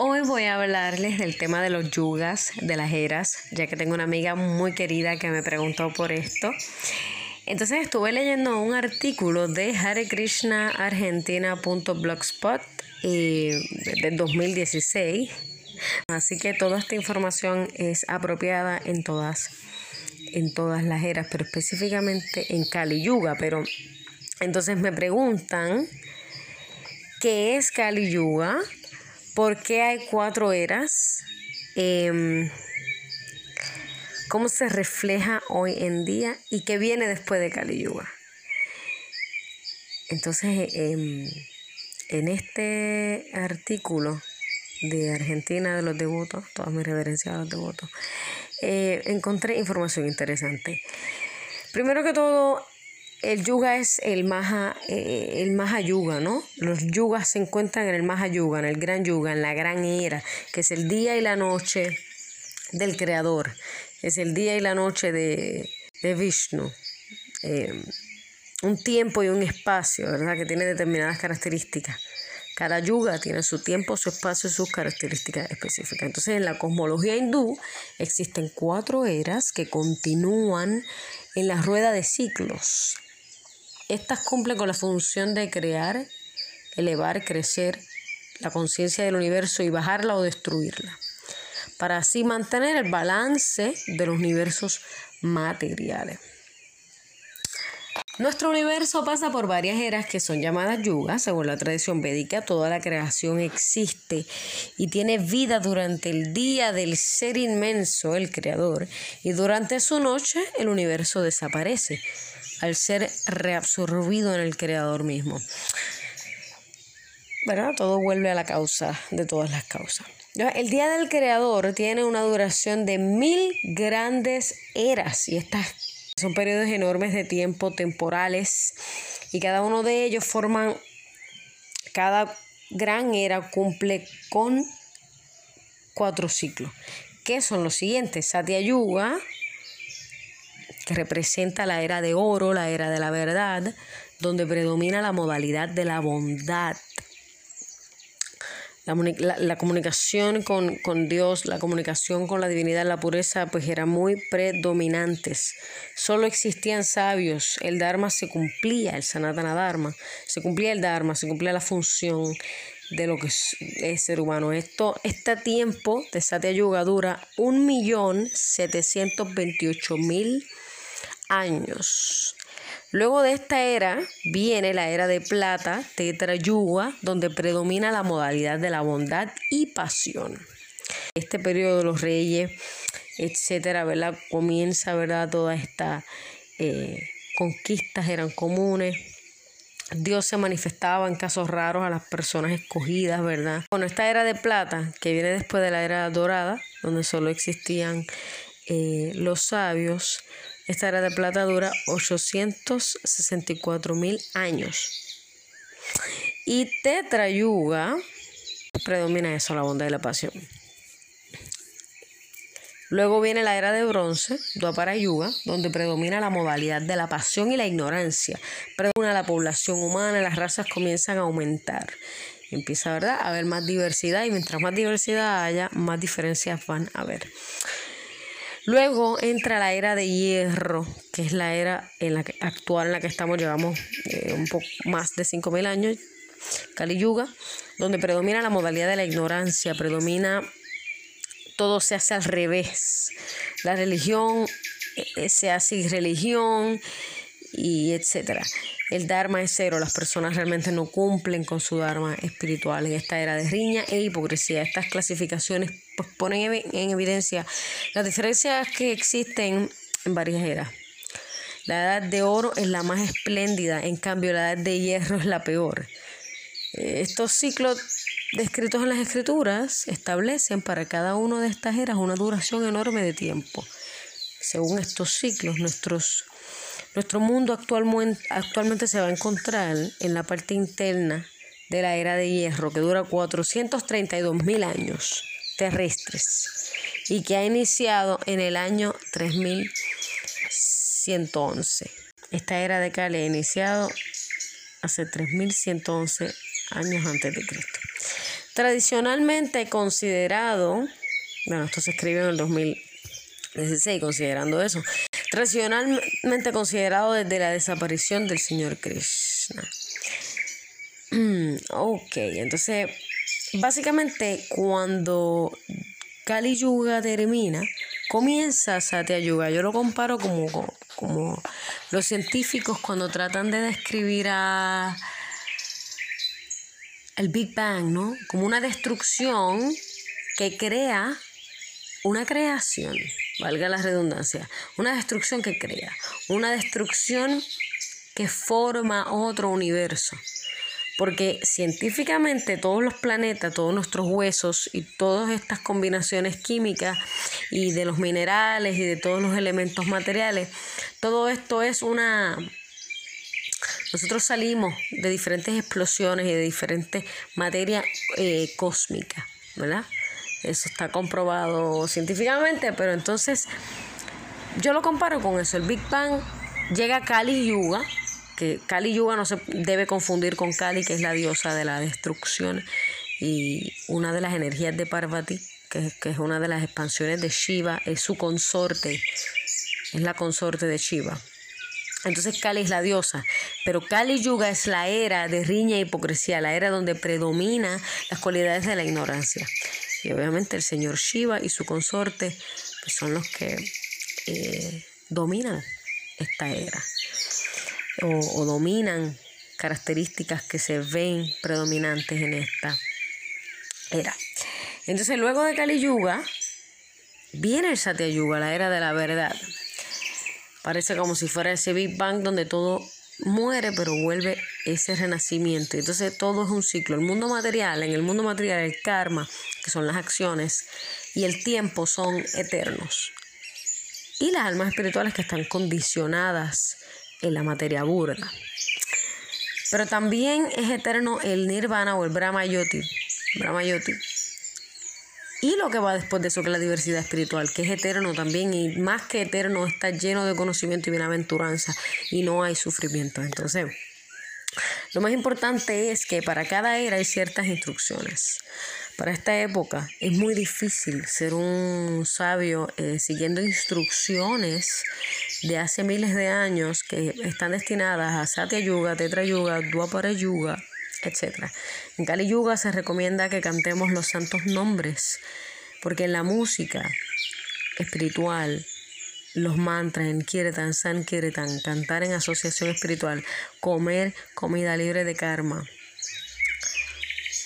Hoy voy a hablarles del tema de los yugas, de las eras, ya que tengo una amiga muy querida que me preguntó por esto. Entonces estuve leyendo un artículo de harekrishnaargentina.blogspot eh, de 2016. Así que toda esta información es apropiada en todas, en todas las eras, pero específicamente en Kali Yuga. Pero entonces me preguntan qué es Kali Yuga ¿Por qué hay cuatro eras? Em, ¿Cómo se refleja hoy en día? ¿Y qué viene después de Kali Yuga? Entonces, em, en este artículo de Argentina de los devotos, todas mis reverencias a los devotos, eh, encontré información interesante. Primero que todo, el yuga es el maha, eh, el maha yuga, ¿no? Los yugas se encuentran en el maha yuga, en el gran yuga, en la gran era, que es el día y la noche del creador, es el día y la noche de, Vishnu. Eh, un tiempo y un espacio, ¿verdad? Que tiene determinadas características. Cada yuga tiene su tiempo, su espacio y sus características específicas. Entonces, en la cosmología hindú existen cuatro eras que continúan en la rueda de ciclos. Estas cumplen con la función de crear, elevar, crecer la conciencia del universo y bajarla o destruirla, para así mantener el balance de los universos materiales. Nuestro universo pasa por varias eras que son llamadas yugas, según la tradición védica. Toda la creación existe y tiene vida durante el día del ser inmenso, el creador, y durante su noche el universo desaparece al ser reabsorbido en el creador mismo. ¿Verdad? Todo vuelve a la causa de todas las causas. El día del creador tiene una duración de mil grandes eras y estas son periodos enormes de tiempo temporales y cada uno de ellos forman, cada gran era cumple con cuatro ciclos, que son los siguientes. Satya Yuga, que representa la era de oro, la era de la verdad, donde predomina la modalidad de la bondad. La, comunicación con, Dios, la comunicación con la divinidad, la pureza, pues eran muy predominantes. Solo existían sabios, el Dharma se cumplía, el Sanatana Dharma, se cumplía el Dharma, se cumplía la función de lo que es, ser humano. Esto, este tiempo de Satya Yuga dura 1.728.000 años. Luego de esta era viene la era de plata, Tetra Yuga, donde predomina la modalidad de la bondad y pasión. Este periodo de los reyes, etcétera, ¿verdad? Comienza, ¿verdad? Todas estas eh, conquistas eran comunes. Dios se manifestaba en casos raros a las personas escogidas, ¿verdad? Con esta era de plata, que viene después de la era dorada, donde solo existían eh, los sabios, esta era de plata dura 864 mil años. Y Tetrayuga predomina eso, la bondad y la pasión. Luego viene la era de bronce, Yuga, donde predomina la modalidad de la pasión y la ignorancia. Predomina la población humana las razas comienzan a aumentar. empieza ¿verdad? a haber más diversidad y mientras más diversidad haya, más diferencias van a haber. Luego entra la era de hierro, que es la era en la que, actual en la que estamos, llevamos eh, un poco más de 5.000 años, Kali Yuga, donde predomina la modalidad de la ignorancia, predomina todo se hace al revés. La religión eh, se hace irreligión y etcétera. El Dharma es cero, las personas realmente no cumplen con su Dharma espiritual en esta era de riña e hipocresía. Estas clasificaciones pues, ponen en evidencia las diferencias que existen en varias eras. La edad de oro es la más espléndida, en cambio la edad de hierro es la peor. Estos ciclos descritos en las escrituras establecen para cada una de estas eras una duración enorme de tiempo. Según estos ciclos, nuestros nuestro mundo actualmente se va a encontrar en la parte interna de la era de hierro que dura 432 mil años terrestres y que ha iniciado en el año 3111. Esta era de Cali ha iniciado hace 3111 años antes de Cristo. Tradicionalmente considerado, bueno, esto se escribió en el 2016, considerando eso, tradicionalmente considerado desde la desaparición del Señor Krishna. ok, entonces, básicamente cuando Kali Yuga termina, comienza Satya Yuga. Yo lo comparo como, como los científicos cuando tratan de describir a el Big Bang, ¿no? Como una destrucción que crea una creación, valga la redundancia, una destrucción que crea, una destrucción que forma otro universo. Porque científicamente todos los planetas, todos nuestros huesos y todas estas combinaciones químicas y de los minerales y de todos los elementos materiales, todo esto es una nosotros salimos de diferentes explosiones y de diferentes materias eh, cósmicas, ¿verdad? Eso está comprobado científicamente, pero entonces yo lo comparo con eso. El Big Bang llega a Kali Yuga, que Kali Yuga no se debe confundir con Kali, que es la diosa de la destrucción y una de las energías de Parvati, que, es una de las expansiones de Shiva, es su consorte, es la consorte de Shiva. Entonces Kali es la diosa, pero Kali Yuga es la era de riña e hipocresía, la era donde predomina las cualidades de la ignorancia. Y obviamente el señor Shiva y su consorte pues, son los que eh, dominan esta era o, dominan características que se ven predominantes en esta era. Entonces luego de Kali Yuga viene el Satya Yuga, la era de la verdad. Parece como si fuera ese Big Bang donde todo muere, pero vuelve ese renacimiento. Entonces todo es un ciclo. El mundo material, en el mundo material, el karma, que son las acciones, y el tiempo son eternos. Y las almas espirituales que están condicionadas en la materia burda. Pero también es eterno el nirvana o el brahma yoti. Brahma yoti y lo que va después de eso, que es la diversidad espiritual, que es eterno también y más que eterno está lleno de conocimiento y bienaventuranza y no hay sufrimiento. Entonces, lo más importante es que para cada era hay ciertas instrucciones. Para esta época es muy difícil ser un sabio eh, siguiendo instrucciones de hace miles de años que están destinadas a Satya Yuga, Tetra Yuga, Dwapara Yuga, etc. En Kali Yuga se recomienda que cantemos los santos nombres, porque en la música espiritual, los mantras en Kirtan, Sankirtan, cantar en asociación espiritual, comer comida libre de karma,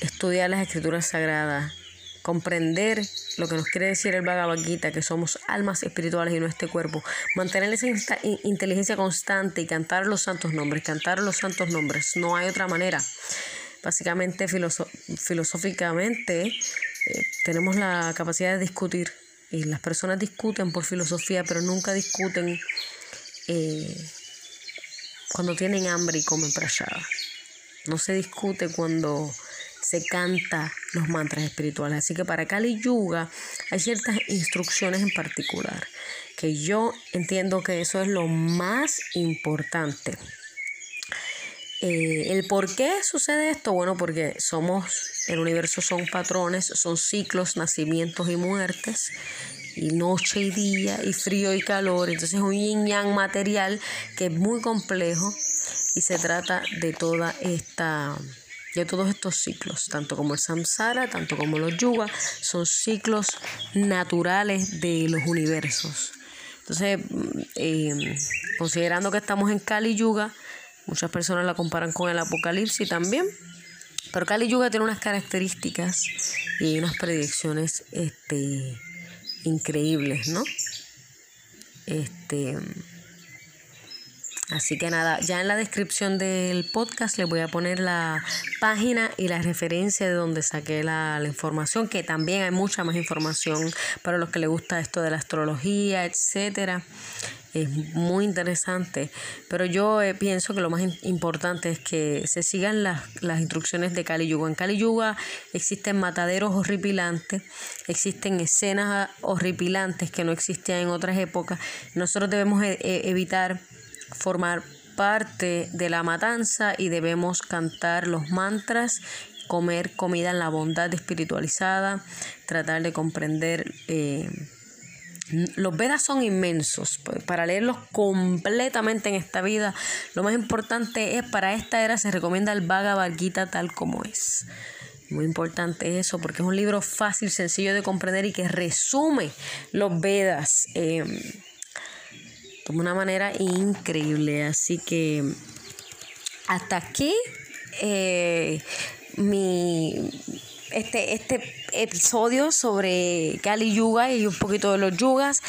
estudiar las escrituras sagradas, comprender lo que nos quiere decir el Bhagavad Gita, que somos almas espirituales y no este cuerpo, mantener esa inteligencia constante y cantar los santos nombres, cantar los santos nombres, no hay otra manera. Básicamente, filosóficamente, eh, tenemos la capacidad de discutir y las personas discuten por filosofía, pero nunca discuten eh, cuando tienen hambre y comen prashada. No se discute cuando se canta los mantras espirituales. Así que para Kali Yuga hay ciertas instrucciones en particular que yo entiendo que eso es lo más importante. Eh, el por qué sucede esto, bueno, porque somos, el universo son patrones, son ciclos, nacimientos y muertes, y noche y día, y frío y calor. Entonces es un yin yang material que es muy complejo y se trata de toda esta de todos estos ciclos, tanto como el samsara, tanto como los yuga, son ciclos naturales de los universos. Entonces, mm, eh, considerando que estamos en Kali Yuga, muchas personas la comparan con el Apocalipsis también, pero Kali Yuga tiene unas características y unas predicciones este, increíbles, ¿no? Este Así que nada, ya en la descripción del podcast les voy a poner la página y la referencia de donde saqué la, información, que también hay mucha más información para los que les gusta esto de la astrología, etcétera. Es muy interesante, pero yo eh, pienso que lo más importante es que se sigan las, las instrucciones de Kali Yuga. En Kali Yuga existen mataderos horripilantes, existen escenas horripilantes que no existían en otras épocas. Nosotros debemos eh, eh, evitar formar parte de la matanza y debemos cantar los mantras comer comida en la bondad espiritualizada, tratar de comprender... Eh, los Vedas son inmensos. Pues, para leerlos completamente en esta vida, lo más importante es para esta era se recomienda el Bhagavad Gita tal como es. Muy importante eso porque es un libro fácil, sencillo de comprender y que resume los Vedas eh, de una manera increíble. Así que hasta aquí eh, mi, este, este episodio sobre Kali Yuga y un poquito de los yugas.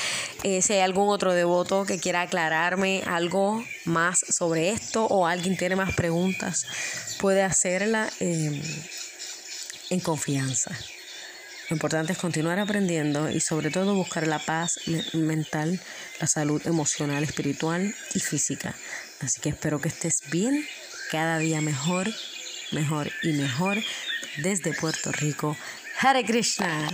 Eh, si hay algún otro devoto que quiera aclararme algo más sobre esto o alguien tiene más preguntas, puede hacerla en confianza. Lo importante es continuar aprendiendo y sobre todo buscar la paz mental, la salud emocional, espiritual y física. Así que espero que estés bien, cada día mejor, mejor y mejor desde Puerto Rico. Hare Krishna.